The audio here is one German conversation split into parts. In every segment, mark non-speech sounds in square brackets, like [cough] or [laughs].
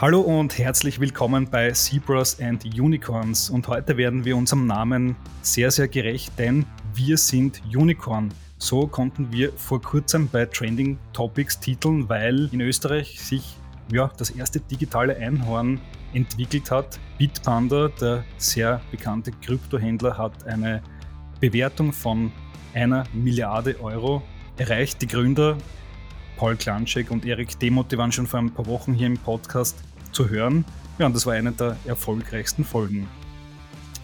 Hallo und herzlich willkommen bei Zebras and Unicorns. Und heute werden wir unserem Namen sehr, sehr gerecht, denn wir sind Unicorn. So konnten wir vor kurzem bei Trending Topics titeln, weil in Österreich sich ja, das erste digitale Einhorn entwickelt hat. Bitpanda, der sehr bekannte Kryptohändler, hat eine Bewertung von einer Milliarde Euro erreicht. Die Gründer Paul Klanschek und Erik Demotte waren schon vor ein paar Wochen hier im Podcast zu hören. Ja, und das war eine der erfolgreichsten Folgen.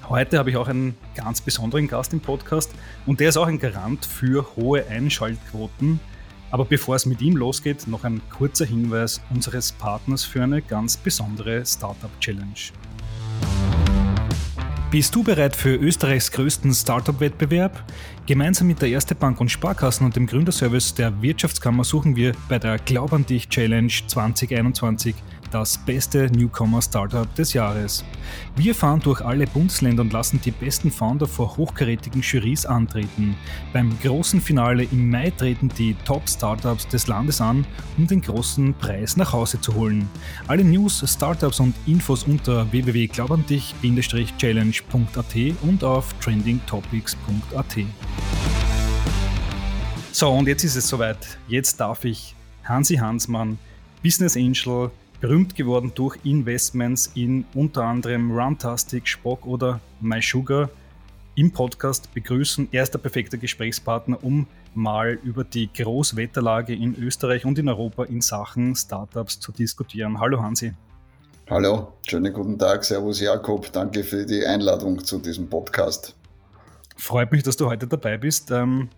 Heute habe ich auch einen ganz besonderen Gast im Podcast und der ist auch ein Garant für hohe Einschaltquoten. Aber bevor es mit ihm losgeht, noch ein kurzer Hinweis unseres Partners für eine ganz besondere Startup Challenge. Bist du bereit für Österreichs größten Startup-Wettbewerb? Gemeinsam mit der Erste Bank und Sparkassen und dem Gründerservice der Wirtschaftskammer suchen wir bei der Glaub an dich Challenge 2021 das beste Newcomer-Startup des Jahres. Wir fahren durch alle Bundesländer und lassen die besten Founder vor hochkarätigen Jurys antreten. Beim großen Finale im Mai treten die Top-Startups des Landes an, um den großen Preis nach Hause zu holen. Alle News, Startups und Infos unter www.glaubandich-challenge.at und auf trendingtopics.at. So, und jetzt ist es soweit. Jetzt darf ich Hansi Hansmann, Business Angel, berühmt geworden durch Investments in unter anderem Runtastic, Spock oder MySugar im Podcast begrüßen. Er ist der perfekte Gesprächspartner, um mal über die Großwetterlage in Österreich und in Europa in Sachen Startups zu diskutieren. Hallo Hansi. Hallo, schönen guten Tag. Servus Jakob. Danke für die Einladung zu diesem Podcast. Freut mich, dass du heute dabei bist. Ähm,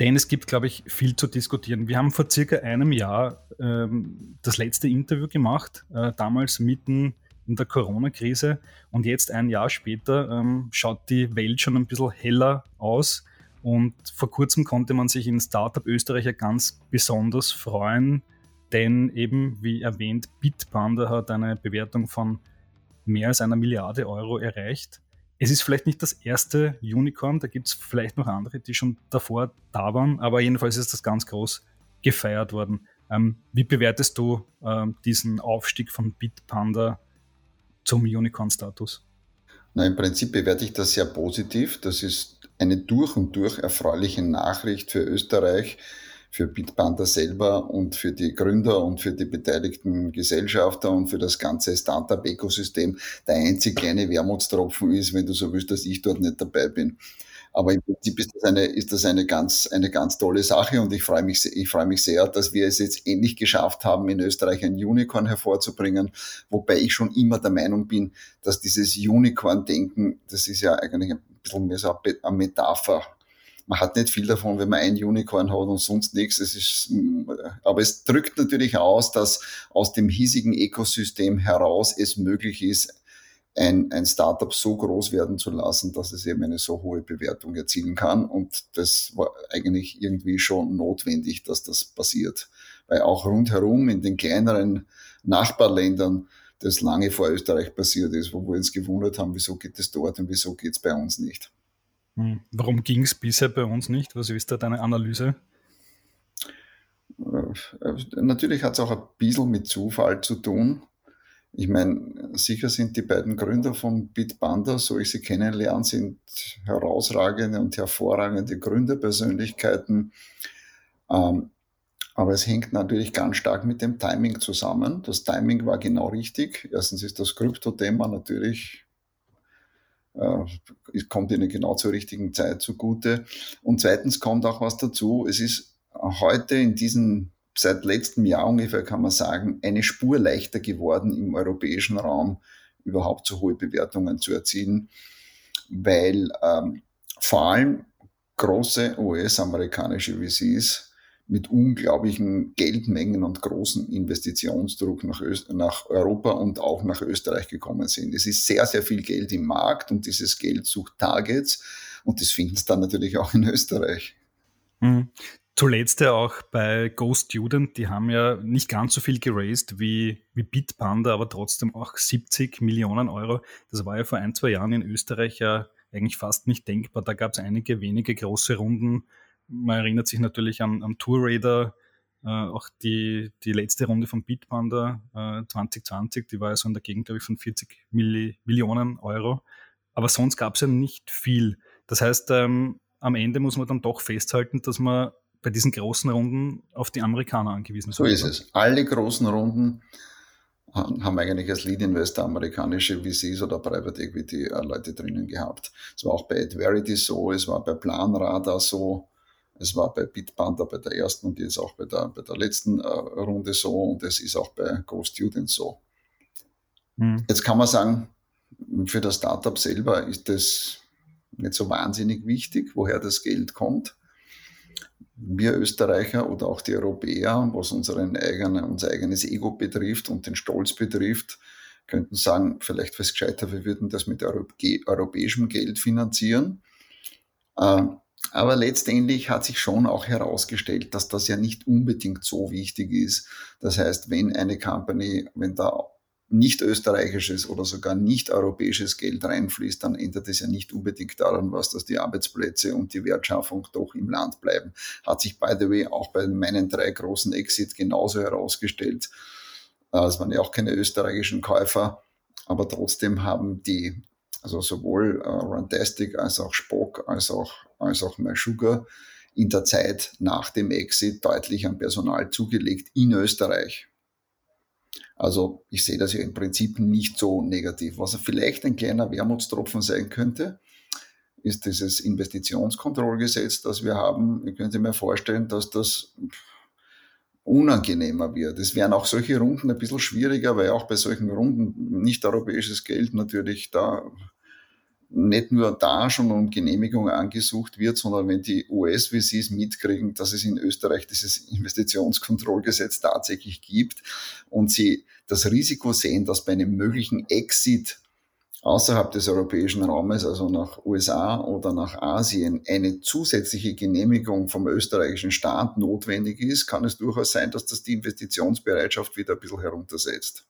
denn es gibt, glaube ich, viel zu diskutieren. Wir haben vor circa einem Jahr ähm, das letzte Interview gemacht, äh, damals mitten in der Corona-Krise. Und jetzt ein Jahr später ähm, schaut die Welt schon ein bisschen heller aus. Und vor kurzem konnte man sich in Startup Österreich ja ganz besonders freuen, denn eben, wie erwähnt, Bitpanda hat eine Bewertung von mehr als einer Milliarde Euro erreicht es ist vielleicht nicht das erste Unicorn, da gibt es vielleicht noch andere, die schon davor da waren, aber jedenfalls ist das ganz groß gefeiert worden. Ähm, wie bewertest du ähm, diesen Aufstieg von Bitpanda zum Unicorn-Status? Na, im Prinzip bewerte ich das sehr positiv. Das ist eine durch und durch erfreuliche Nachricht für Österreich, für Bitpanda selber und für die Gründer und für die beteiligten Gesellschafter und für das ganze Startup-Ökosystem der einzig kleine Wermutstropfen ist, wenn du so willst, dass ich dort nicht dabei bin. Aber im Prinzip ist das eine, ist das eine ganz, eine ganz tolle Sache und ich freue mich, ich freue mich sehr, dass wir es jetzt endlich geschafft haben, in Österreich ein Unicorn hervorzubringen. Wobei ich schon immer der Meinung bin, dass dieses Unicorn-Denken, das ist ja eigentlich ein bisschen mehr so eine Metapher man hat nicht viel davon, wenn man ein Unicorn hat und sonst nichts. Es ist, aber es drückt natürlich aus, dass aus dem hiesigen Ökosystem heraus es möglich ist, ein, ein Startup so groß werden zu lassen, dass es eben eine so hohe Bewertung erzielen kann. Und das war eigentlich irgendwie schon notwendig, dass das passiert. Weil auch rundherum in den kleineren Nachbarländern das lange vor Österreich passiert ist, wo wir uns gewundert haben, wieso geht es dort und wieso geht es bei uns nicht. Hm. Warum ging es bisher bei uns nicht? Was ist da deine Analyse? Äh, natürlich hat es auch ein bisschen mit Zufall zu tun. Ich meine, sicher sind die beiden Gründer von Bitbanda, so ich sie kennenlerne, sind herausragende und hervorragende Gründerpersönlichkeiten. Ähm, aber es hängt natürlich ganz stark mit dem Timing zusammen. Das Timing war genau richtig. Erstens ist das Krypto-Thema natürlich äh, kommt ihnen genau zur richtigen Zeit zugute. Und zweitens kommt auch was dazu. Es ist heute in diesem, seit letztem Jahr ungefähr kann man sagen, eine Spur leichter geworden im europäischen Raum überhaupt so hohe Bewertungen zu erzielen, weil ähm, vor allem große US-amerikanische VCs mit unglaublichen Geldmengen und großen Investitionsdruck nach, Öst nach Europa und auch nach Österreich gekommen sind. Es ist sehr, sehr viel Geld im Markt und dieses Geld sucht Targets und das finden es dann natürlich auch in Österreich. Mhm. Zuletzt ja auch bei Go Student, die haben ja nicht ganz so viel geraced wie, wie Bitpanda, aber trotzdem auch 70 Millionen Euro. Das war ja vor ein, zwei Jahren in Österreich ja eigentlich fast nicht denkbar. Da gab es einige wenige große Runden man erinnert sich natürlich an, an Tour Raider, Äh, auch die, die letzte Runde von Bitpanda äh, 2020, die war ja so in der Gegend, glaube ich, von 40 Milli Millionen Euro. Aber sonst gab es ja nicht viel. Das heißt, ähm, am Ende muss man dann doch festhalten, dass man bei diesen großen Runden auf die Amerikaner angewiesen ist. So ist es. Alle großen Runden haben eigentlich als Lead Investor amerikanische VCs oder Private Equity äh, Leute drinnen gehabt. Es war auch bei Adverity so, es war bei Planradar so, es war bei Bitpanda bei der ersten und jetzt auch bei der, bei der letzten äh, Runde so und es ist auch bei Go Students so. Mhm. Jetzt kann man sagen, für das Startup selber ist das nicht so wahnsinnig wichtig, woher das Geld kommt wir Österreicher oder auch die Europäer, was unseren eigenen, unser eigenes Ego betrifft und den Stolz betrifft, könnten sagen, vielleicht wäre es gescheiter, wir würden das mit europäischem Geld finanzieren. Äh, aber letztendlich hat sich schon auch herausgestellt, dass das ja nicht unbedingt so wichtig ist. Das heißt, wenn eine Company, wenn da nicht österreichisches oder sogar nicht europäisches Geld reinfließt, dann ändert es ja nicht unbedingt daran was, dass die Arbeitsplätze und die Wertschaffung doch im Land bleiben. Hat sich, by the way, auch bei meinen drei großen Exits genauso herausgestellt. Es waren ja auch keine österreichischen Käufer, aber trotzdem haben die, also sowohl uh, Runtastic als auch Spock als auch, als auch MySugar in der Zeit nach dem Exit deutlich an Personal zugelegt in Österreich. Also ich sehe das ja im Prinzip nicht so negativ. Was vielleicht ein kleiner Wermutstropfen sein könnte, ist dieses Investitionskontrollgesetz, das wir haben. Ich könnte mir vorstellen, dass das unangenehmer wird. Es wären auch solche Runden ein bisschen schwieriger, weil auch bei solchen Runden nicht europäisches Geld natürlich da nicht nur da schon um Genehmigung angesucht wird, sondern wenn die US-VCs mitkriegen, dass es in Österreich dieses Investitionskontrollgesetz tatsächlich gibt und sie das Risiko sehen, dass bei einem möglichen Exit außerhalb des europäischen Raumes, also nach USA oder nach Asien, eine zusätzliche Genehmigung vom österreichischen Staat notwendig ist, kann es durchaus sein, dass das die Investitionsbereitschaft wieder ein bisschen heruntersetzt.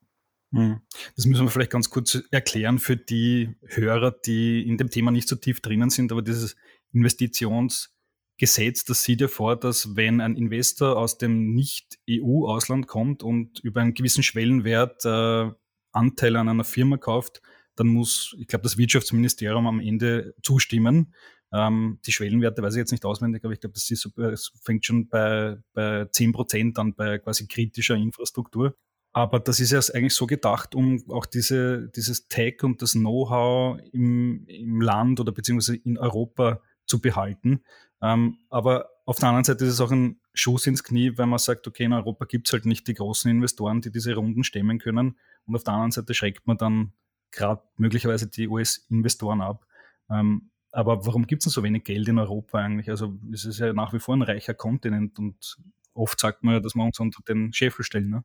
Hm. Das müssen wir vielleicht ganz kurz erklären für die Hörer, die in dem Thema nicht so tief drinnen sind, aber dieses Investitionsgesetz, das sieht ja vor, dass wenn ein Investor aus dem Nicht-EU-Ausland kommt und über einen gewissen Schwellenwert äh, Anteile an einer Firma kauft, dann muss, ich glaube, das Wirtschaftsministerium am Ende zustimmen. Ähm, die Schwellenwerte weiß ich jetzt nicht auswendig, aber ich glaube, das, ist, das fängt schon bei, bei 10 Prozent an bei quasi kritischer Infrastruktur. Aber das ist ja eigentlich so gedacht, um auch diese, dieses Tech und das Know-how im, im Land oder beziehungsweise in Europa zu behalten. Ähm, aber auf der anderen Seite ist es auch ein Schuss ins Knie, weil man sagt, okay, in Europa gibt es halt nicht die großen Investoren, die diese Runden stemmen können. Und auf der anderen Seite schreckt man dann gerade möglicherweise die US-Investoren ab. Ähm, aber warum gibt es denn so wenig Geld in Europa eigentlich? Also es ist ja nach wie vor ein reicher Kontinent und oft sagt man ja, dass wir uns unter den Scheffel stellen. Ne?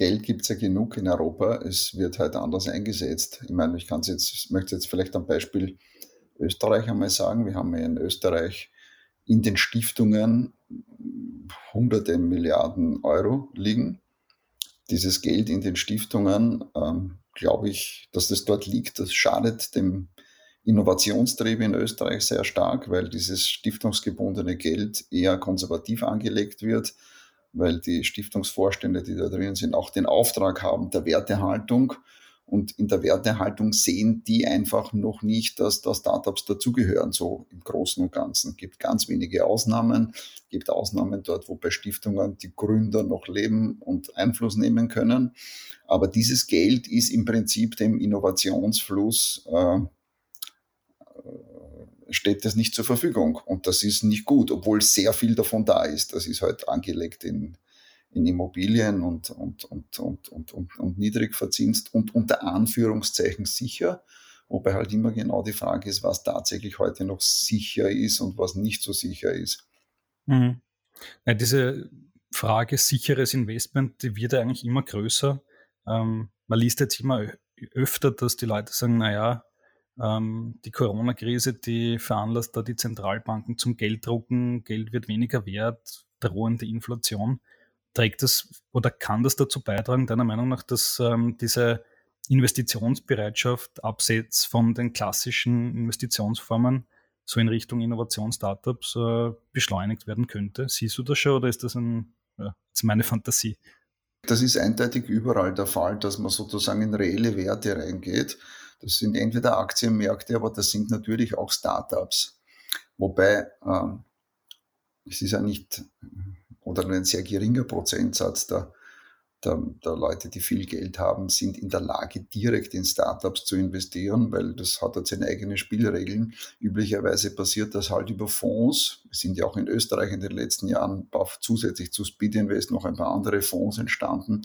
Geld gibt es ja genug in Europa, es wird halt anders eingesetzt. Ich meine, ich kann jetzt, ich möchte jetzt vielleicht am Beispiel Österreich einmal sagen. Wir haben ja in Österreich in den Stiftungen hunderte Milliarden Euro liegen. Dieses Geld in den Stiftungen, ähm, glaube ich, dass das dort liegt, das schadet dem Innovationstrieb in Österreich sehr stark, weil dieses stiftungsgebundene Geld eher konservativ angelegt wird weil die Stiftungsvorstände, die da drin sind, auch den Auftrag haben der Wertehaltung. Und in der Wertehaltung sehen die einfach noch nicht, dass da Startups dazugehören, so im Großen und Ganzen. Es gibt ganz wenige Ausnahmen. Es gibt Ausnahmen dort, wo bei Stiftungen die Gründer noch leben und Einfluss nehmen können. Aber dieses Geld ist im Prinzip dem Innovationsfluss äh, steht das nicht zur Verfügung. Und das ist nicht gut, obwohl sehr viel davon da ist. Das ist halt angelegt in, in Immobilien und, und, und, und, und, und, und niedrig und unter Anführungszeichen sicher. Wobei halt immer genau die Frage ist, was tatsächlich heute noch sicher ist und was nicht so sicher ist. Mhm. Ja, diese Frage sicheres Investment, die wird eigentlich immer größer. Ähm, man liest jetzt immer öfter, dass die Leute sagen, naja, die Corona-Krise, die veranlasst da die Zentralbanken zum Gelddrucken, Geld wird weniger wert, drohende Inflation. Trägt das oder kann das dazu beitragen, deiner Meinung nach, dass ähm, diese Investitionsbereitschaft abseits von den klassischen Investitionsformen so in Richtung Innovation-Startups äh, beschleunigt werden könnte? Siehst du das schon oder ist das ein ja, das ist meine Fantasie. Das ist eindeutig überall der Fall, dass man sozusagen in reelle Werte reingeht. Das sind entweder Aktienmärkte, aber das sind natürlich auch Startups. Wobei ähm, es ist ja nicht oder nur ein sehr geringer Prozentsatz der der, der Leute, die viel Geld haben, sind in der Lage, direkt in Startups zu investieren, weil das hat halt seine eigenen Spielregeln. Üblicherweise passiert das halt über Fonds. Es sind ja auch in Österreich in den letzten Jahren zusätzlich zu Speed Invest noch ein paar andere Fonds entstanden.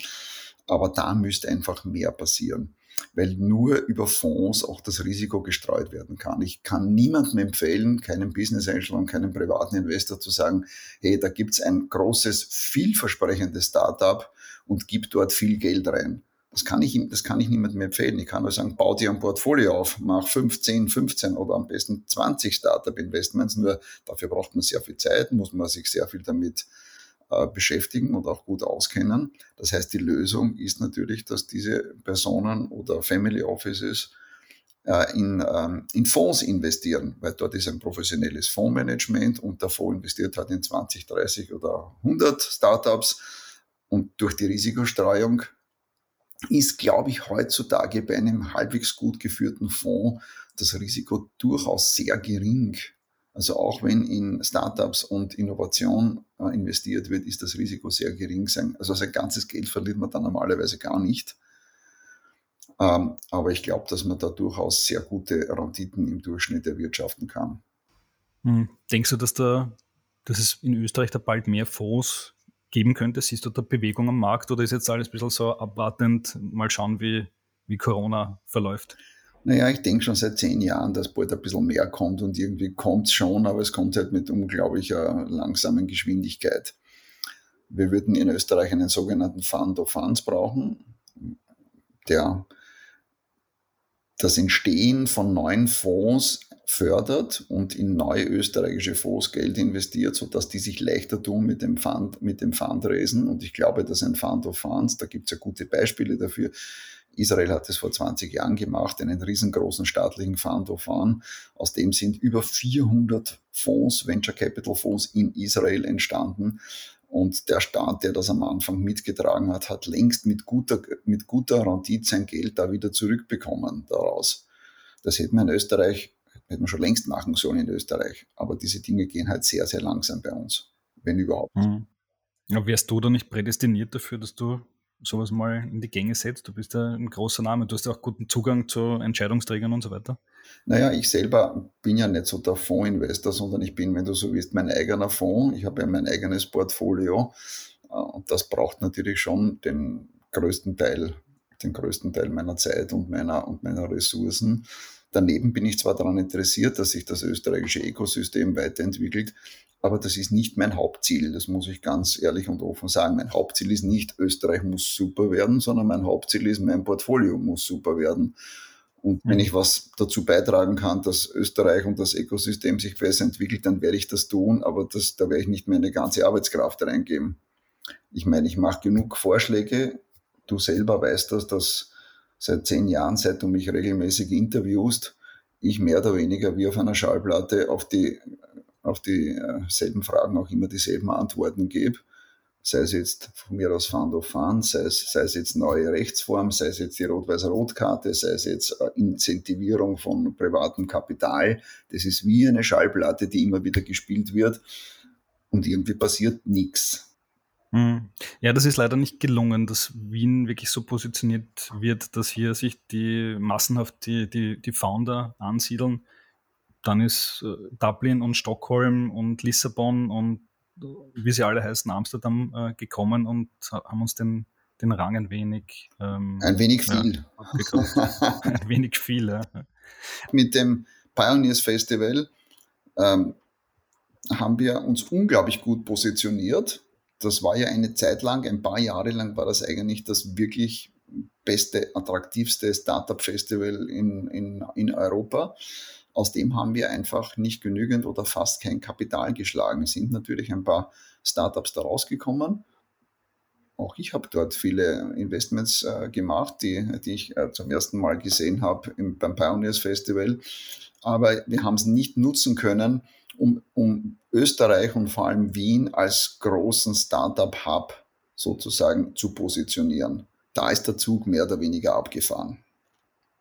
Aber da müsste einfach mehr passieren weil nur über Fonds auch das Risiko gestreut werden kann. Ich kann niemandem empfehlen, keinem Business Angel und keinem privaten Investor zu sagen, hey, da gibt's ein großes, vielversprechendes Startup, und gib dort viel Geld rein. Das kann ich, das kann ich niemandem empfehlen. Ich kann nur sagen, bau dir ein Portfolio auf, mach 15, 15 oder am besten 20 Startup-Investments. Nur dafür braucht man sehr viel Zeit, muss man sich sehr viel damit beschäftigen und auch gut auskennen. Das heißt, die Lösung ist natürlich, dass diese Personen oder Family Offices äh, in, ähm, in Fonds investieren, weil dort ist ein professionelles Fondsmanagement und der Fonds investiert halt in 20, 30 oder 100 Startups und durch die Risikostreuung ist, glaube ich, heutzutage bei einem halbwegs gut geführten Fonds das Risiko durchaus sehr gering. Also auch wenn in Startups und Innovation äh, investiert wird, ist das Risiko sehr gering. Also sein ganzes Geld verliert man dann normalerweise gar nicht. Ähm, aber ich glaube, dass man da durchaus sehr gute Renditen im Durchschnitt erwirtschaften kann. Hm. Denkst du, dass, da, dass es in Österreich da bald mehr Fonds geben könnte? Siehst du da Bewegung am Markt oder ist jetzt alles ein bisschen so abwartend, mal schauen, wie, wie Corona verläuft? Naja, ich denke schon seit zehn Jahren, dass bald ein bisschen mehr kommt und irgendwie kommt es schon, aber es kommt halt mit unglaublicher langsamen Geschwindigkeit. Wir würden in Österreich einen sogenannten Fund of Funds brauchen, der das Entstehen von neuen Fonds fördert und in neue österreichische Fonds Geld investiert, sodass die sich leichter tun mit dem, Fund, mit dem Fundraisen. Und ich glaube, dass ein Fund of Funds, da gibt es ja gute Beispiele dafür. Israel hat es vor 20 Jahren gemacht, einen riesengroßen staatlichen Fund of Fund. Aus dem sind über 400 Fonds, Venture Capital Fonds in Israel entstanden. Und der Staat, der das am Anfang mitgetragen hat, hat längst mit guter, mit guter Rendite sein Geld da wieder zurückbekommen daraus. Das hätte man in Österreich, hätte man schon längst machen sollen in Österreich. Aber diese Dinge gehen halt sehr, sehr langsam bei uns, wenn überhaupt. Mhm. Ja, wärst du da nicht prädestiniert dafür, dass du sowas mal in die Gänge setzt? Du bist ja ein großer Name, du hast ja auch guten Zugang zu Entscheidungsträgern und so weiter. Naja, ich selber bin ja nicht so der Fondsinvestor, sondern ich bin, wenn du so willst, mein eigener Fonds. Ich habe ja mein eigenes Portfolio äh, und das braucht natürlich schon den größten Teil, den größten Teil meiner Zeit und meiner, und meiner Ressourcen. Daneben bin ich zwar daran interessiert, dass sich das österreichische Ökosystem weiterentwickelt, aber das ist nicht mein Hauptziel. Das muss ich ganz ehrlich und offen sagen. Mein Hauptziel ist nicht, Österreich muss super werden, sondern mein Hauptziel ist, mein Portfolio muss super werden. Und wenn ich was dazu beitragen kann, dass Österreich und das Ökosystem sich besser entwickelt, dann werde ich das tun, aber das, da werde ich nicht meine ganze Arbeitskraft reingeben. Ich meine, ich mache genug Vorschläge. Du selber weißt das, dass seit zehn Jahren, seit du mich regelmäßig interviewst, ich mehr oder weniger wie auf einer Schallplatte auf die auf dieselben äh, Fragen auch immer dieselben Antworten gebe. Sei es jetzt von mir aus Fund of Fund, sei es, sei es jetzt neue Rechtsform, sei es jetzt die Rot-Weiß-Rot-Karte, sei es jetzt äh, Incentivierung von privatem Kapital. Das ist wie eine Schallplatte, die immer wieder gespielt wird und irgendwie passiert nichts. Hm. Ja, das ist leider nicht gelungen, dass Wien wirklich so positioniert wird, dass hier sich die massenhaft die, die, die Founder ansiedeln dann ist äh, Dublin und Stockholm und Lissabon und äh, wie sie alle heißen, Amsterdam äh, gekommen und haben uns den, den Rang ein wenig. Ähm, ein wenig viel. Ja, [laughs] ein wenig viel, ja. Mit dem Pioneers Festival ähm, haben wir uns unglaublich gut positioniert. Das war ja eine Zeit lang, ein paar Jahre lang war das eigentlich das wirklich beste, attraktivste Startup-Festival in, in, in Europa. Aus dem haben wir einfach nicht genügend oder fast kein Kapital geschlagen. Es sind natürlich ein paar Startups da rausgekommen. Auch ich habe dort viele Investments äh, gemacht, die, die ich äh, zum ersten Mal gesehen habe beim Pioneers Festival. Aber wir haben es nicht nutzen können, um, um Österreich und vor allem Wien als großen Startup-Hub sozusagen zu positionieren. Da ist der Zug mehr oder weniger abgefahren.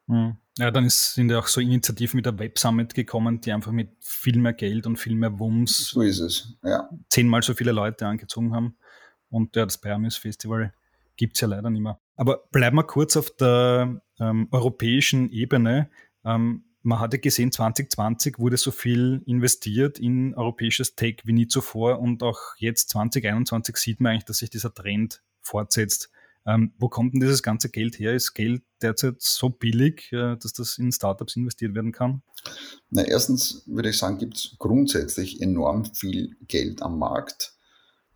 Hm. Ja, dann ist, sind ja auch so Initiativen wie der Web Summit gekommen, die einfach mit viel mehr Geld und viel mehr Wumms so ist es, ja. zehnmal so viele Leute angezogen haben. Und ja, das Pyramus Festival gibt es ja leider nicht mehr. Aber bleiben wir kurz auf der ähm, europäischen Ebene. Ähm, man hatte gesehen, 2020 wurde so viel investiert in europäisches Tech wie nie zuvor und auch jetzt 2021 sieht man eigentlich, dass sich dieser Trend fortsetzt. Ähm, wo kommt denn dieses ganze Geld her? Ist Geld derzeit so billig, äh, dass das in Startups investiert werden kann? Na, erstens würde ich sagen, gibt es grundsätzlich enorm viel Geld am Markt.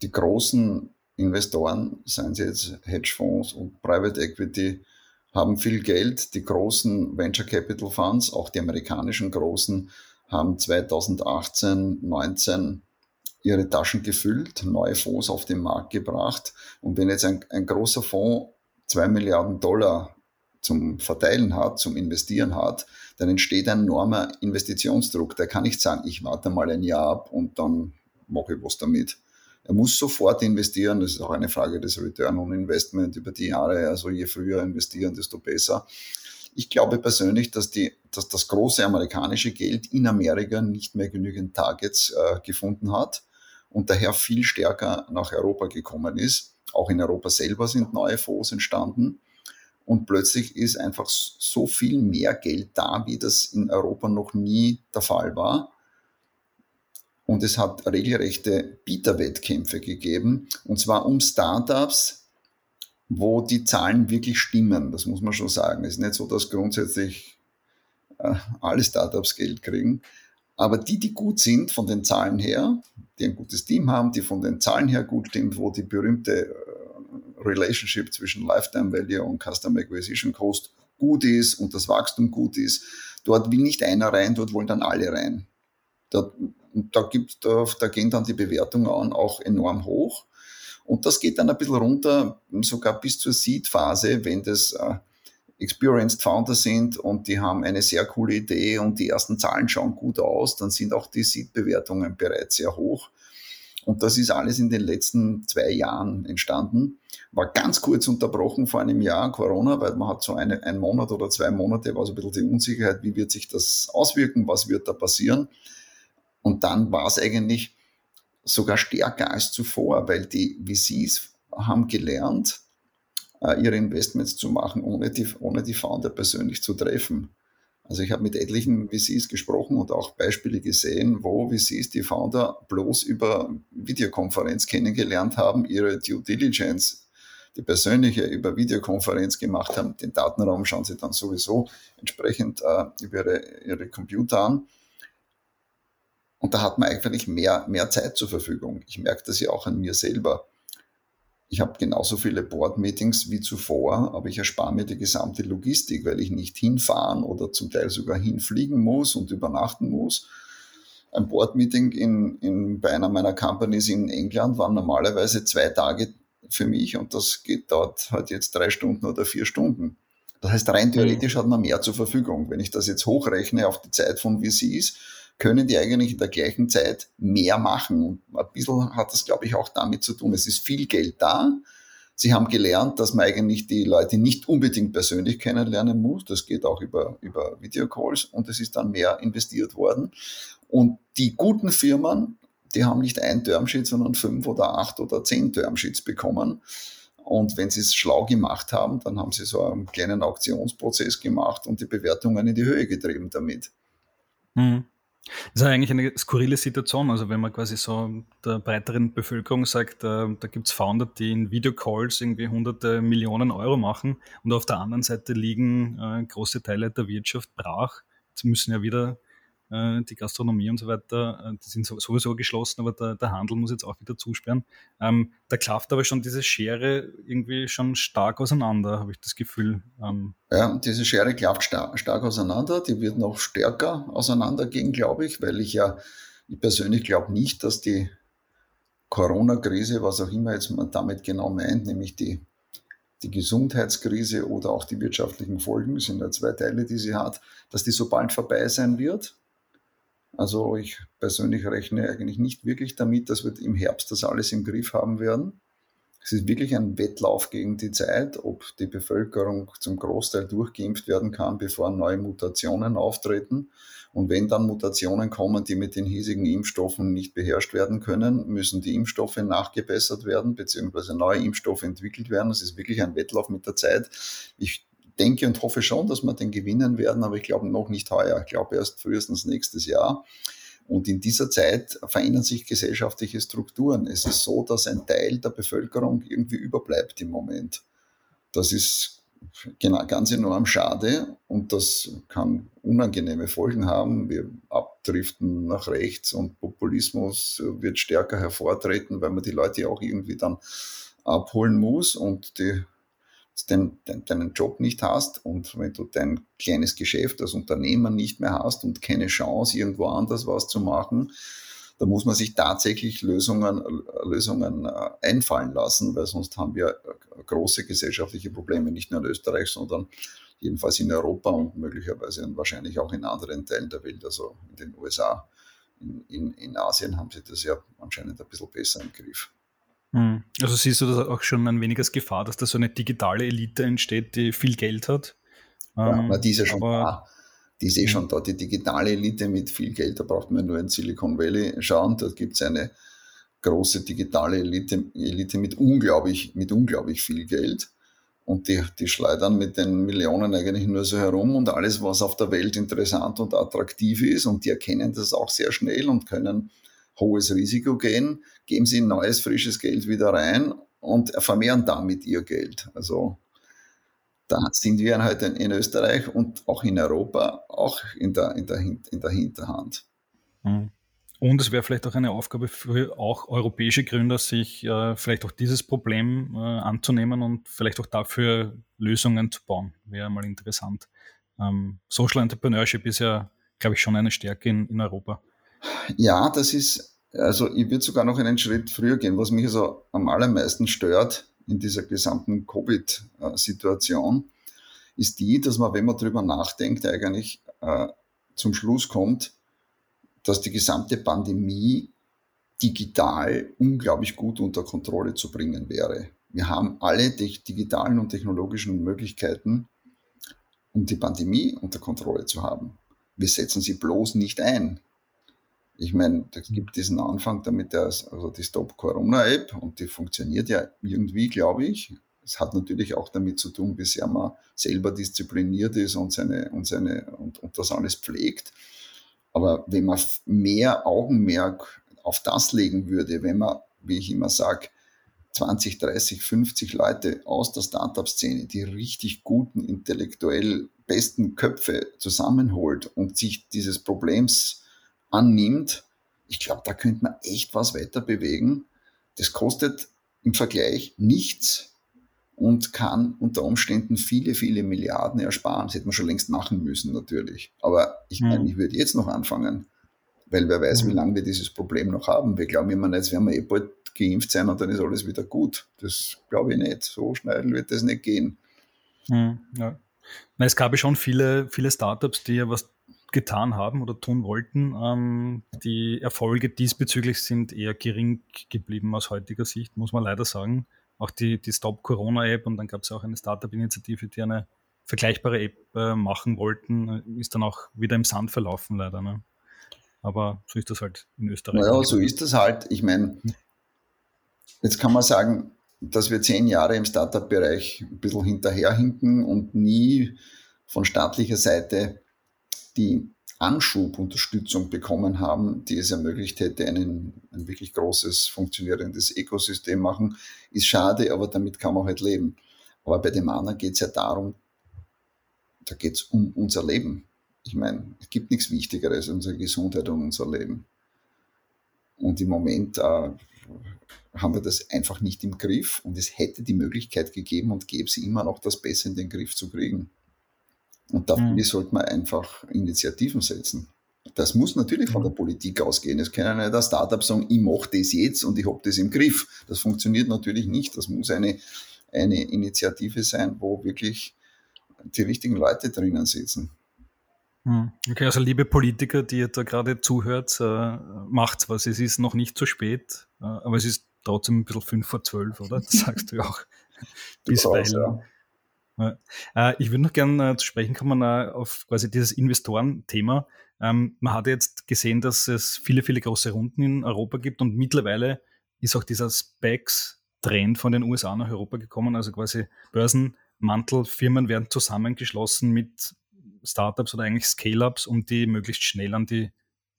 Die großen Investoren, seien sie jetzt Hedgefonds und Private Equity, haben viel Geld. Die großen Venture Capital Funds, auch die amerikanischen großen, haben 2018, 19 ihre Taschen gefüllt, neue Fonds auf den Markt gebracht. Und wenn jetzt ein, ein großer Fonds zwei Milliarden Dollar zum Verteilen hat, zum Investieren hat, dann entsteht ein enormer Investitionsdruck. Der kann nicht sagen, ich warte mal ein Jahr ab und dann mache ich was damit. Er muss sofort investieren. Das ist auch eine Frage des Return on Investment über die Jahre. Also je früher investieren, desto besser. Ich glaube persönlich, dass, die, dass das große amerikanische Geld in Amerika nicht mehr genügend Targets äh, gefunden hat und daher viel stärker nach Europa gekommen ist. Auch in Europa selber sind neue Fonds entstanden. Und plötzlich ist einfach so viel mehr Geld da, wie das in Europa noch nie der Fall war. Und es hat regelrechte Bieterwettkämpfe gegeben, und zwar um Startups, wo die Zahlen wirklich stimmen. Das muss man schon sagen. Es ist nicht so, dass grundsätzlich äh, alle Startups Geld kriegen. Aber die, die gut sind von den Zahlen her, die ein gutes Team haben, die von den Zahlen her gut sind, wo die berühmte äh, Relationship zwischen Lifetime Value und Customer Acquisition Cost gut ist und das Wachstum gut ist, dort will nicht einer rein, dort wollen dann alle rein. Da, da, gibt, da, da gehen dann die Bewertungen auch enorm hoch. Und das geht dann ein bisschen runter, sogar bis zur Seed-Phase, wenn das äh, experienced Founder sind und die haben eine sehr coole Idee und die ersten Zahlen schauen gut aus, dann sind auch die Seed-Bewertungen bereits sehr hoch. Und das ist alles in den letzten zwei Jahren entstanden. War ganz kurz unterbrochen vor einem Jahr Corona, weil man hat so eine, ein Monat oder zwei Monate war so ein bisschen die Unsicherheit, wie wird sich das auswirken, was wird da passieren. Und dann war es eigentlich sogar stärker als zuvor, weil die VCs haben gelernt, äh, ihre Investments zu machen, ohne die, ohne die Founder persönlich zu treffen. Also ich habe mit etlichen VCs gesprochen und auch Beispiele gesehen, wo VCs die Founder bloß über Videokonferenz kennengelernt haben, ihre Due Diligence, die persönliche über Videokonferenz gemacht haben. Den Datenraum schauen sie dann sowieso entsprechend äh, über ihre, ihre Computer an. Und da hat man eigentlich mehr, mehr Zeit zur Verfügung. Ich merke das ja auch an mir selber. Ich habe genauso viele Board-Meetings wie zuvor, aber ich erspare mir die gesamte Logistik, weil ich nicht hinfahren oder zum Teil sogar hinfliegen muss und übernachten muss. Ein Board-Meeting in, in, bei einer meiner Companies in England waren normalerweise zwei Tage für mich und das geht dort halt jetzt drei Stunden oder vier Stunden. Das heißt, rein theoretisch hat man mehr zur Verfügung. Wenn ich das jetzt hochrechne auf die Zeit von VCs, können die eigentlich in der gleichen Zeit mehr machen. Und ein bisschen hat das, glaube ich, auch damit zu tun. Es ist viel Geld da. Sie haben gelernt, dass man eigentlich die Leute nicht unbedingt persönlich kennenlernen muss. Das geht auch über, über Videocalls und es ist dann mehr investiert worden. Und die guten Firmen, die haben nicht ein Termsheet, sondern fünf oder acht oder zehn Termsheets bekommen. Und wenn sie es schlau gemacht haben, dann haben sie so einen kleinen Auktionsprozess gemacht und die Bewertungen in die Höhe getrieben damit. Mhm. Das ist eigentlich eine skurrile Situation. Also wenn man quasi so der breiteren Bevölkerung sagt, äh, da gibt es Founder, die in Videocalls irgendwie hunderte Millionen Euro machen und auf der anderen Seite liegen äh, große Teile der Wirtschaft brach. Jetzt müssen ja wieder die Gastronomie und so weiter, äh, die sind sowieso geschlossen, aber der, der, Handel muss jetzt auch wieder zusperren. Ähm, da klafft aber schon diese Schere irgendwie schon stark auseinander, habe ich das Gefühl. Ähm. Ja, diese Schere klafft stark, stark auseinander, die wird noch stärker auseinandergehen, glaube ich, weil ich ja, ich persönlich glaube nicht, dass die Corona-Krise, was auch immer jetzt man damit genau meint, nämlich die die Gesundheitskrise oder auch die wirtschaftlichen Folgen, sind ja zwei Teile, die sie hat, dass die so bald vorbei sein wird. Also ich persönlich rechne eigentlich nicht wirklich damit, dass wir im Herbst das alles im Griff haben werden. Es ist wirklich ein Wettlauf gegen die Zeit, ob die Bevölkerung zum Großteil durchgeimpft werden kann, bevor neue Mutationen auftreten. Und wenn dann Mutationen kommen, die mit den hiesigen Impfstoffen nicht beherrscht werden können, müssen die Impfstoffe nachgebessert werden, beziehungsweise neue Impfstoffe entwickelt werden. Es ist wirklich ein Wettlauf mit der Zeit. Ich denke und hoffe schon, dass wir den gewinnen werden, aber ich glaube noch nicht heuer. Ich glaube erst frühestens nächstes Jahr. Und in dieser Zeit verändern sich gesellschaftliche Strukturen. Es ist so, dass ein Teil der Bevölkerung irgendwie überbleibt im Moment. Das ist genau, ganz enorm schade und das kann unangenehme Folgen haben. Wir abdriften nach rechts und Populismus wird stärker hervortreten, weil man die Leute auch irgendwie dann abholen muss und die den, den, deinen Job nicht hast und wenn du dein kleines Geschäft als Unternehmer nicht mehr hast und keine Chance, irgendwo anders was zu machen, da muss man sich tatsächlich Lösungen, Lösungen äh, einfallen lassen, weil sonst haben wir äh, große gesellschaftliche Probleme, nicht nur in Österreich, sondern jedenfalls in Europa und möglicherweise und wahrscheinlich auch in anderen Teilen der Welt, also in den USA. In, in, in Asien haben sie das ja anscheinend ein bisschen besser im Griff. Hm. Also siehst du das auch schon ein wenig als Gefahr, dass da so eine digitale Elite entsteht, die viel Geld hat? Ja, ähm, na, die ist ja schon da. Die ist eh hm. schon da. Die digitale Elite mit viel Geld, da braucht man nur in Silicon Valley schauen. Da gibt es eine große digitale Elite, Elite mit, unglaublich, mit unglaublich viel Geld. Und die, die schleudern mit den Millionen eigentlich nur so herum und alles, was auf der Welt interessant und attraktiv ist. Und die erkennen das auch sehr schnell und können hohes Risiko gehen, geben sie neues, frisches Geld wieder rein und vermehren damit ihr Geld. Also da sind wir heute in Österreich und auch in Europa auch in der, in der, in der Hinterhand. Mhm. Und es wäre vielleicht auch eine Aufgabe für auch europäische Gründer, sich äh, vielleicht auch dieses Problem äh, anzunehmen und vielleicht auch dafür Lösungen zu bauen. Wäre mal interessant. Ähm, Social Entrepreneurship ist ja, glaube ich, schon eine Stärke in, in Europa. Ja, das ist, also ich würde sogar noch einen Schritt früher gehen. Was mich also am allermeisten stört in dieser gesamten Covid-Situation, ist die, dass man, wenn man drüber nachdenkt, eigentlich äh, zum Schluss kommt, dass die gesamte Pandemie digital unglaublich gut unter Kontrolle zu bringen wäre. Wir haben alle digitalen und technologischen Möglichkeiten, um die Pandemie unter Kontrolle zu haben. Wir setzen sie bloß nicht ein. Ich meine, es gibt diesen Anfang damit, also die Stop Corona App und die funktioniert ja irgendwie, glaube ich. Es hat natürlich auch damit zu tun, wie sehr man selber diszipliniert ist und, seine, und, seine, und, und das alles pflegt. Aber wenn man mehr Augenmerk auf das legen würde, wenn man, wie ich immer sage, 20, 30, 50 Leute aus der Startup-Szene, die richtig guten, intellektuell besten Köpfe zusammenholt und sich dieses Problems annimmt, ich glaube, da könnte man echt was weiter bewegen. Das kostet im Vergleich nichts und kann unter Umständen viele, viele Milliarden ersparen. Das hätte man schon längst machen müssen, natürlich. Aber ich meine, mhm. ich würde jetzt noch anfangen, weil wer weiß, wie mhm. lange wir dieses Problem noch haben. Wir glauben immer, jetzt werden wir eh bald geimpft sein und dann ist alles wieder gut. Das glaube ich nicht. So schnell wird das nicht gehen. Mhm, ja. Na, es gab ja schon viele, viele Startups, die ja was getan haben oder tun wollten. Ähm, die Erfolge diesbezüglich sind eher gering geblieben aus heutiger Sicht, muss man leider sagen. Auch die, die Stop Corona App und dann gab es auch eine Startup-Initiative, die eine vergleichbare App äh, machen wollten, ist dann auch wieder im Sand verlaufen, leider. Ne? Aber so ist das halt in Österreich. Naja, so ist das halt. Ich meine, jetzt kann man sagen, dass wir zehn Jahre im Startup-Bereich ein bisschen hinterherhinken und nie von staatlicher Seite die Anschubunterstützung bekommen haben, die es ermöglicht hätte, einen, ein wirklich großes, funktionierendes Ökosystem machen, ist schade, aber damit kann man halt leben. Aber bei dem anderen geht es ja darum, da geht es um unser Leben. Ich meine, es gibt nichts Wichtigeres als unsere Gesundheit und unser Leben. Und im Moment äh, haben wir das einfach nicht im Griff und es hätte die Möglichkeit gegeben und gäbe es immer noch, das besser in den Griff zu kriegen. Und dafür mhm. sollte man einfach Initiativen setzen. Das muss natürlich von der Politik ausgehen. Es kann ja nicht ein Startup sagen, ich mache das jetzt und ich habe das im Griff. Das funktioniert natürlich nicht. Das muss eine, eine Initiative sein, wo wirklich die richtigen Leute drinnen sitzen. Hm. Okay, also liebe Politiker, die ihr da gerade zuhört, äh, macht's was. Es ist noch nicht zu spät, äh, aber es ist trotzdem ein bisschen fünf vor zwölf, oder? Das sagst du ja auch. Bisweilen. Ja. Äh, ich würde noch gerne äh, zu sprechen kommen äh, auf quasi dieses Investorenthema. Ähm, man hat jetzt gesehen, dass es viele, viele große Runden in Europa gibt und mittlerweile ist auch dieser Specs-Trend von den USA nach Europa gekommen. Also quasi Börsenmantelfirmen werden zusammengeschlossen mit Startups oder eigentlich Scale-Ups, um die möglichst schnell an die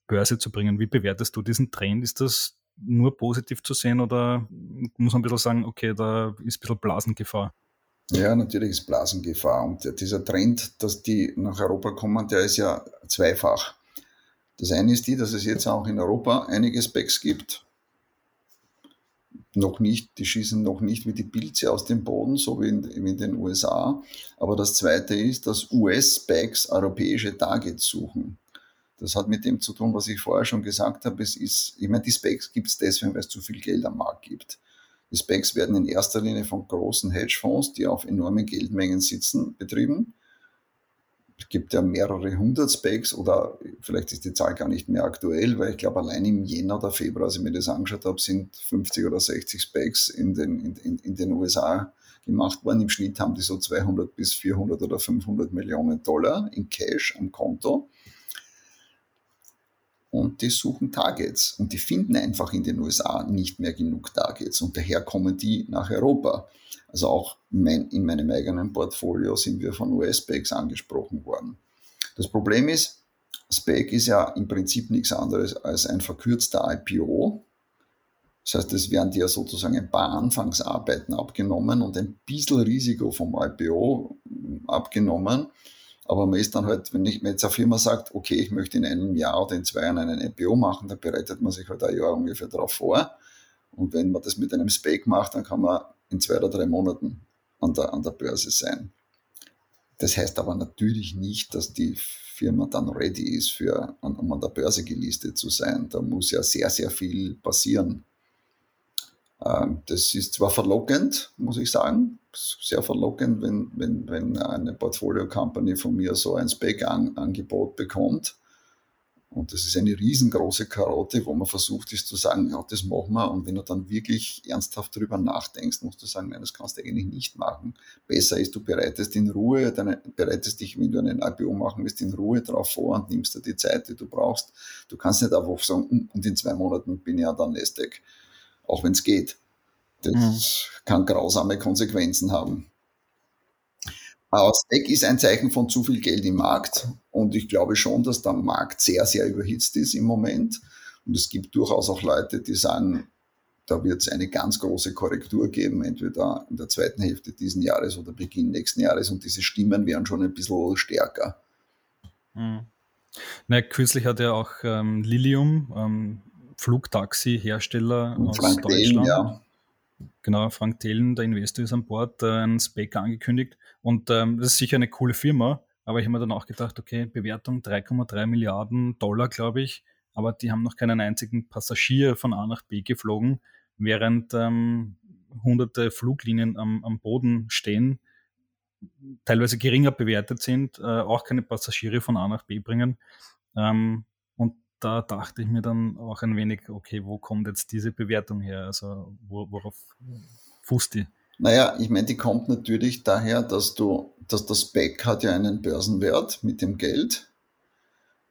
Börse zu bringen. Wie bewertest du diesen Trend? Ist das nur positiv zu sehen oder muss man ein bisschen sagen, okay, da ist ein bisschen Blasengefahr? Ja, natürlich ist Blasengefahr. Und dieser Trend, dass die nach Europa kommen, der ist ja zweifach. Das eine ist die, dass es jetzt auch in Europa einige Specs gibt. Noch nicht, die schießen noch nicht wie die Pilze aus dem Boden, so wie in, wie in den USA. Aber das zweite ist, dass US-Specs europäische Targets suchen. Das hat mit dem zu tun, was ich vorher schon gesagt habe. Es ist, ich meine, die Specs gibt es deswegen, weil es zu viel Geld am Markt gibt. Die Specs werden in erster Linie von großen Hedgefonds, die auf enormen Geldmengen sitzen, betrieben. Es gibt ja mehrere hundert Specs oder vielleicht ist die Zahl gar nicht mehr aktuell, weil ich glaube, allein im Jänner oder Februar, als ich mir das angeschaut habe, sind 50 oder 60 Specs in den, in, in, in den USA gemacht worden. Im Schnitt haben die so 200 bis 400 oder 500 Millionen Dollar in Cash am Konto und die suchen Targets und die finden einfach in den USA nicht mehr genug Targets und daher kommen die nach Europa. Also auch mein, in meinem eigenen Portfolio sind wir von US-Specs angesprochen worden. Das Problem ist, Spec ist ja im Prinzip nichts anderes als ein verkürzter IPO. Das heißt, es werden dir sozusagen ein paar Anfangsarbeiten abgenommen und ein bisschen Risiko vom IPO abgenommen. Aber man ist dann halt, wenn, ich, wenn jetzt eine Firma sagt, okay, ich möchte in einem Jahr oder in zwei Jahren einen IPO machen, dann bereitet man sich halt ein Jahr ungefähr darauf vor. Und wenn man das mit einem Spake macht, dann kann man in zwei oder drei Monaten an der, an der Börse sein. Das heißt aber natürlich nicht, dass die Firma dann ready ist, für, um an der Börse gelistet zu sein. Da muss ja sehr, sehr viel passieren. Ähm, das ist zwar verlockend, muss ich sagen, sehr verlockend, wenn, wenn, wenn eine Portfolio-Company von mir so ein Spec-Angebot bekommt. Und das ist eine riesengroße Karotte, wo man versucht ist zu sagen, ja, das machen wir. Und wenn du dann wirklich ernsthaft darüber nachdenkst, musst du sagen, nein, das kannst du eigentlich nicht machen. Besser ist, du bereitest in Ruhe, deine, bereitest dich, wenn du einen IPO machen willst, in Ruhe darauf vor und nimmst dir die Zeit, die du brauchst. Du kannst nicht einfach sagen, hm, und in zwei Monaten bin ich ja dann Nasdaq auch wenn es geht. Das mhm. kann grausame Konsequenzen haben. Aber Stack ist ein Zeichen von zu viel Geld im Markt und ich glaube schon, dass der Markt sehr, sehr überhitzt ist im Moment. Und es gibt durchaus auch Leute, die sagen, da wird es eine ganz große Korrektur geben, entweder in der zweiten Hälfte dieses Jahres oder Beginn nächsten Jahres und diese Stimmen werden schon ein bisschen stärker. Mhm. Na, kürzlich hat ja auch ähm, Lilium ähm, Flugtaxi-Hersteller aus Frank Deutschland. Thelen, ja. Genau, Frank Thelen, der Investor ist an Bord, äh, ein Spec angekündigt. Und ähm, das ist sicher eine coole Firma, aber ich habe mir dann auch gedacht, okay, Bewertung 3,3 Milliarden Dollar, glaube ich, aber die haben noch keinen einzigen Passagier von A nach B geflogen, während ähm, hunderte Fluglinien am, am Boden stehen, teilweise geringer bewertet sind, äh, auch keine Passagiere von A nach B bringen. Ähm, da dachte ich mir dann auch ein wenig, okay, wo kommt jetzt diese Bewertung her? Also wo, worauf fußt die? Naja, ich meine, die kommt natürlich daher, dass du, dass das Spec hat ja einen Börsenwert mit dem Geld.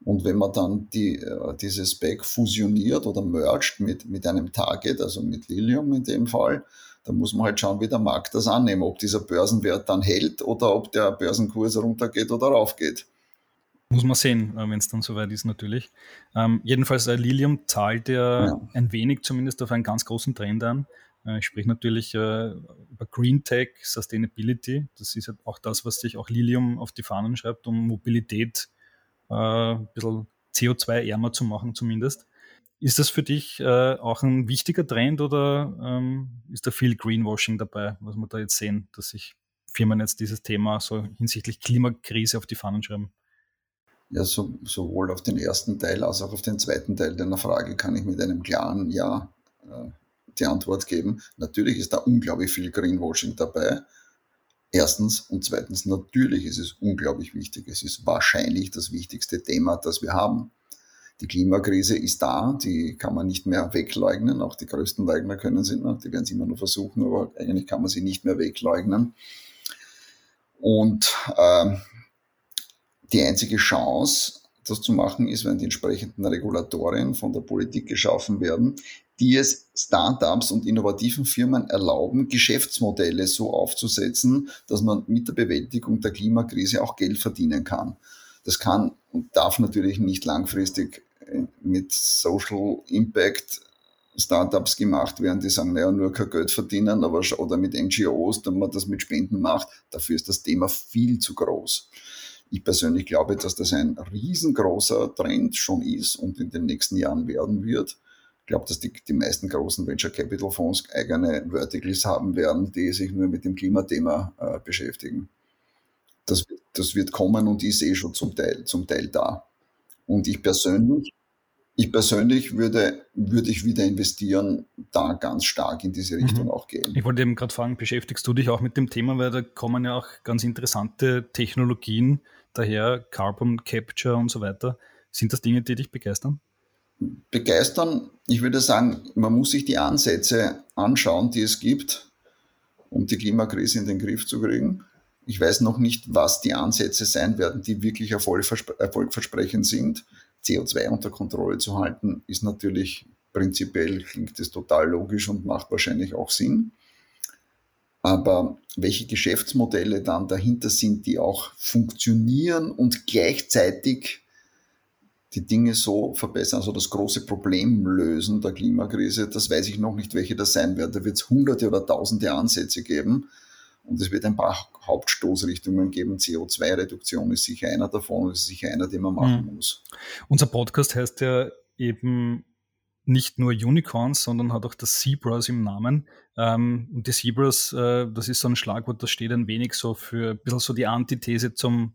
Und wenn man dann die, äh, diese Spec fusioniert oder mergt mit, mit einem Target, also mit Lilium in dem Fall, dann muss man halt schauen, wie der Markt das annimmt, ob dieser Börsenwert dann hält oder ob der Börsenkurs runtergeht oder raufgeht. Muss man sehen, äh, wenn es dann soweit ist, natürlich. Ähm, jedenfalls, äh, Lilium zahlt ja, ja, ein wenig zumindest auf einen ganz großen Trend an. Äh, ich spreche natürlich äh, über Green Tech, Sustainability. Das ist ja auch das, was sich auch Lilium auf die Fahnen schreibt, um Mobilität äh, ein bisschen CO2-ärmer zu machen, zumindest. Ist das für dich äh, auch ein wichtiger Trend oder ähm, ist da viel Greenwashing dabei, was wir da jetzt sehen, dass sich Firmen jetzt dieses Thema so hinsichtlich Klimakrise auf die Fahnen schreiben? Ja, so, sowohl auf den ersten Teil als auch auf den zweiten Teil deiner Frage kann ich mit einem klaren Ja äh, die Antwort geben. Natürlich ist da unglaublich viel Greenwashing dabei. Erstens und zweitens, natürlich ist es unglaublich wichtig. Es ist wahrscheinlich das wichtigste Thema, das wir haben. Die Klimakrise ist da, die kann man nicht mehr wegleugnen. Auch die größten Leugner können sie noch, die werden es immer nur versuchen, aber eigentlich kann man sie nicht mehr wegleugnen. Und äh, die einzige Chance, das zu machen, ist, wenn die entsprechenden Regulatorien von der Politik geschaffen werden, die es Startups und innovativen Firmen erlauben, Geschäftsmodelle so aufzusetzen, dass man mit der Bewältigung der Klimakrise auch Geld verdienen kann. Das kann und darf natürlich nicht langfristig äh, mit Social Impact Startups gemacht werden, die sagen, naja, nur kein Geld verdienen, aber oder mit NGOs, dann man das mit Spenden macht. Dafür ist das Thema viel zu groß. Ich persönlich glaube, dass das ein riesengroßer Trend schon ist und in den nächsten Jahren werden wird. Ich glaube, dass die, die meisten großen Venture Capital Fonds eigene Verticals haben werden, die sich nur mit dem Klimathema äh, beschäftigen. Das, das wird kommen und ist eh schon zum Teil, zum Teil da. Und ich persönlich, ich persönlich würde, würde ich wieder investieren, da ganz stark in diese Richtung mhm. auch gehen. Ich wollte eben gerade fragen, beschäftigst du dich auch mit dem Thema, weil da kommen ja auch ganz interessante Technologien daher, Carbon Capture und so weiter. Sind das Dinge, die dich begeistern? Begeistern, ich würde sagen, man muss sich die Ansätze anschauen, die es gibt, um die Klimakrise in den Griff zu kriegen. Ich weiß noch nicht, was die Ansätze sein werden, die wirklich erfolgversprechend sind. CO2 unter Kontrolle zu halten, ist natürlich prinzipiell, klingt das total logisch und macht wahrscheinlich auch Sinn. Aber welche Geschäftsmodelle dann dahinter sind, die auch funktionieren und gleichzeitig die Dinge so verbessern, also das große Problem lösen der Klimakrise, das weiß ich noch nicht, welche das sein wird. Da wird es hunderte oder tausende Ansätze geben. Und es wird ein paar Hauptstoßrichtungen geben. CO2-Reduktion ist sicher einer davon, das ist sicher einer, den man machen mhm. muss. Unser Podcast heißt ja eben nicht nur Unicorns, sondern hat auch das Zebras im Namen. Ähm, und die Zebras, äh, das ist so ein Schlagwort, das steht ein wenig so für ein bisschen so die Antithese zum,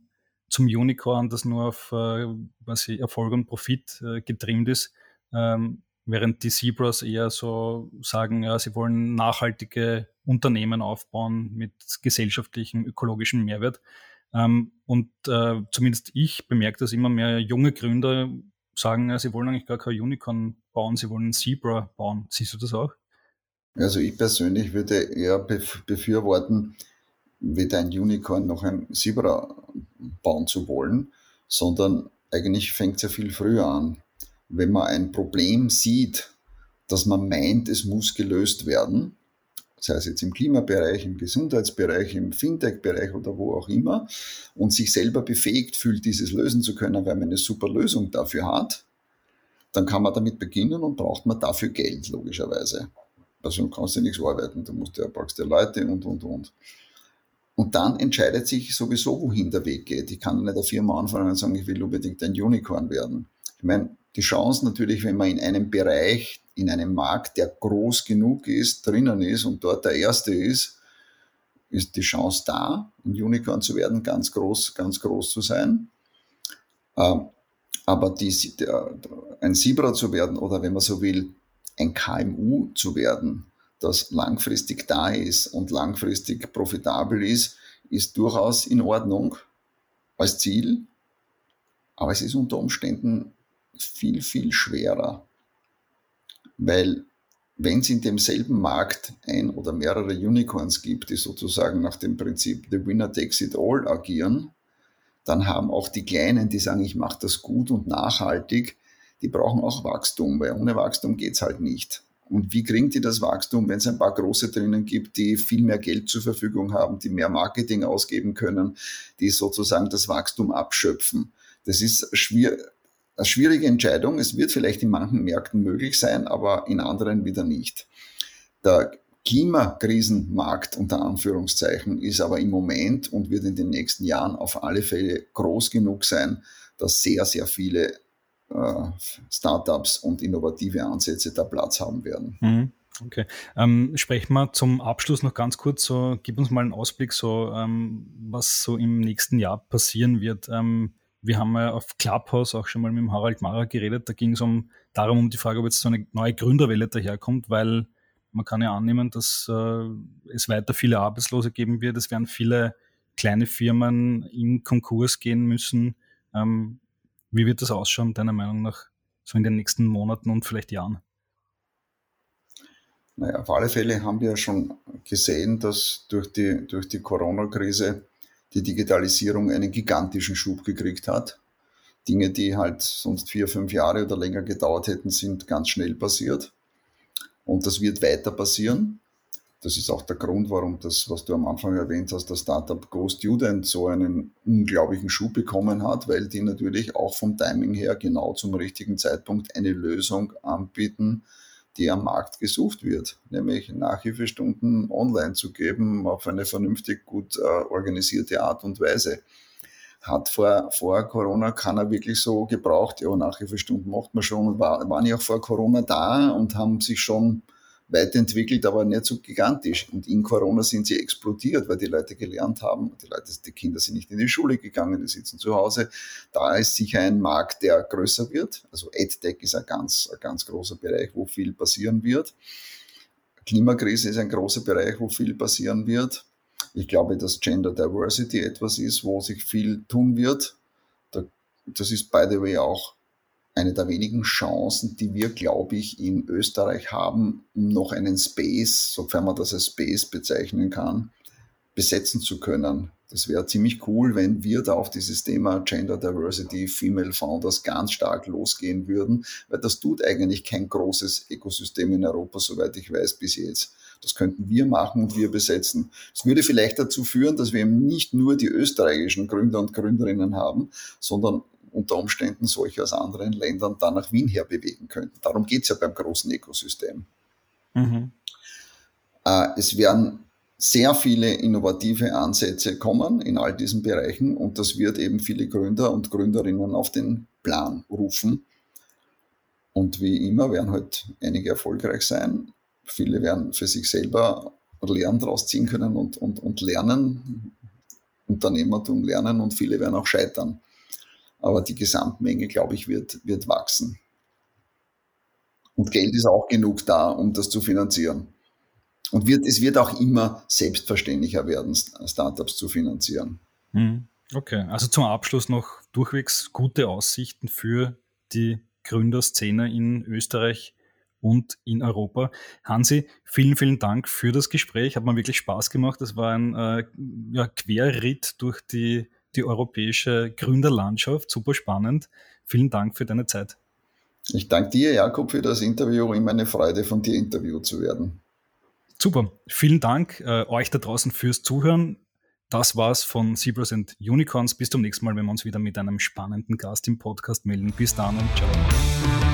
zum Unicorn, das nur auf äh, was Erfolg und Profit äh, getrimmt ist. Ähm, während die Zebras eher so sagen, ja, sie wollen nachhaltige Unternehmen aufbauen mit gesellschaftlichem, ökologischem Mehrwert. Ähm, und äh, zumindest ich bemerke, dass immer mehr junge Gründer sagen, ja, sie wollen eigentlich gar kein Unicorn bauen, sie wollen ein Zebra bauen. Siehst du das auch? Also ich persönlich würde eher befürworten, weder ein Unicorn noch ein Zebra bauen zu wollen, sondern eigentlich fängt es ja viel früher an wenn man ein Problem sieht, dass man meint, es muss gelöst werden, sei es jetzt im Klimabereich, im Gesundheitsbereich, im Fintech-Bereich oder wo auch immer, und sich selber befähigt fühlt, dieses lösen zu können, weil man eine super Lösung dafür hat, dann kann man damit beginnen und braucht man dafür Geld, logischerweise. Also kannst du nichts arbeiten, du musst ja, brauchst ja Leute und, und, und. Und dann entscheidet sich sowieso, wohin der Weg geht. Ich kann nicht der Firma anfangen und sagen, ich will unbedingt ein Unicorn werden. Ich meine, die Chance natürlich, wenn man in einem Bereich, in einem Markt, der groß genug ist, drinnen ist und dort der Erste ist, ist die Chance da, ein Unicorn zu werden, ganz groß, ganz groß zu sein. Ähm, aber die, ein Sibra zu werden oder wenn man so will, ein KMU zu werden, das langfristig da ist und langfristig profitabel ist, ist durchaus in Ordnung als Ziel. Aber es ist unter Umständen viel, viel schwerer. Weil wenn es in demselben Markt ein oder mehrere Unicorns gibt, die sozusagen nach dem Prinzip The Winner Takes It All agieren, dann haben auch die Kleinen, die sagen, ich mache das gut und nachhaltig, die brauchen auch Wachstum, weil ohne Wachstum geht es halt nicht. Und wie kriegen die das Wachstum, wenn es ein paar große drinnen gibt, die viel mehr Geld zur Verfügung haben, die mehr Marketing ausgeben können, die sozusagen das Wachstum abschöpfen? Das ist schwierig eine schwierige Entscheidung. Es wird vielleicht in manchen Märkten möglich sein, aber in anderen wieder nicht. Der Klimakrisenmarkt unter Anführungszeichen ist aber im Moment und wird in den nächsten Jahren auf alle Fälle groß genug sein, dass sehr, sehr viele äh, Startups und innovative Ansätze da Platz haben werden. Mhm. Okay. Ähm, sprechen wir zum Abschluss noch ganz kurz. So, gib uns mal einen Ausblick, so ähm, was so im nächsten Jahr passieren wird. Ähm, wir haben ja auf Clubhouse auch schon mal mit dem Harald Mara geredet. Da ging es um, darum um die Frage, ob jetzt so eine neue Gründerwelle daherkommt, weil man kann ja annehmen, dass äh, es weiter viele Arbeitslose geben wird. Es werden viele kleine Firmen in Konkurs gehen müssen. Ähm, wie wird das ausschauen, deiner Meinung nach, so in den nächsten Monaten und vielleicht Jahren? Naja, auf alle Fälle haben wir schon gesehen, dass durch die, durch die Corona-Krise die Digitalisierung einen gigantischen Schub gekriegt hat. Dinge, die halt sonst vier, fünf Jahre oder länger gedauert hätten, sind ganz schnell passiert. Und das wird weiter passieren. Das ist auch der Grund, warum das, was du am Anfang erwähnt hast, das Startup Go Student so einen unglaublichen Schub bekommen hat, weil die natürlich auch vom Timing her genau zum richtigen Zeitpunkt eine Lösung anbieten, die am Markt gesucht wird, nämlich Nachhilfestunden online zu geben auf eine vernünftig gut äh, organisierte Art und Weise hat vor, vor Corona keiner wirklich so gebraucht. Ja, Nachhilfestunden macht man schon, war, waren ja auch vor Corona da und haben sich schon weiterentwickelt, aber nicht so gigantisch. Und in Corona sind sie explodiert, weil die Leute gelernt haben, die Leute, die Kinder sind nicht in die Schule gegangen, die sitzen zu Hause. Da ist sicher ein Markt, der größer wird. Also EdTech ist ein ganz, ein ganz großer Bereich, wo viel passieren wird. Klimakrise ist ein großer Bereich, wo viel passieren wird. Ich glaube, dass Gender Diversity etwas ist, wo sich viel tun wird. Das ist, by the way, auch eine der wenigen Chancen, die wir, glaube ich, in Österreich haben, um noch einen Space, sofern man das als Space bezeichnen kann, besetzen zu können. Das wäre ziemlich cool, wenn wir da auf dieses Thema Gender Diversity, Female Founders ganz stark losgehen würden, weil das tut eigentlich kein großes Ökosystem in Europa, soweit ich weiß, bis jetzt. Das könnten wir machen und wir besetzen. Es würde vielleicht dazu führen, dass wir eben nicht nur die österreichischen Gründer und Gründerinnen haben, sondern unter Umständen solche aus anderen Ländern dann nach Wien her bewegen könnten. Darum geht es ja beim großen Ökosystem. Mhm. Äh, es werden sehr viele innovative Ansätze kommen in all diesen Bereichen und das wird eben viele Gründer und Gründerinnen auf den Plan rufen. Und wie immer werden halt einige erfolgreich sein, viele werden für sich selber Lehren daraus ziehen können und, und, und lernen, Unternehmertum lernen und viele werden auch scheitern. Aber die Gesamtmenge, glaube ich, wird, wird wachsen. Und Geld ist auch genug da, um das zu finanzieren. Und wird, es wird auch immer selbstverständlicher werden, Startups zu finanzieren. Hm. Okay, also zum Abschluss noch durchwegs gute Aussichten für die Gründerszene in Österreich und in Europa. Hansi, vielen, vielen Dank für das Gespräch. Hat mir wirklich Spaß gemacht. Das war ein äh, ja, Querritt durch die, die europäische Gründerlandschaft. Super spannend. Vielen Dank für deine Zeit. Ich danke dir, Jakob, für das Interview. Immer eine Freude, von dir interviewt zu werden. Super. Vielen Dank äh, euch da draußen fürs Zuhören. Das war's von Zebras and Unicorns. Bis zum nächsten Mal, wenn wir uns wieder mit einem spannenden Gast im Podcast melden. Bis dann und ciao.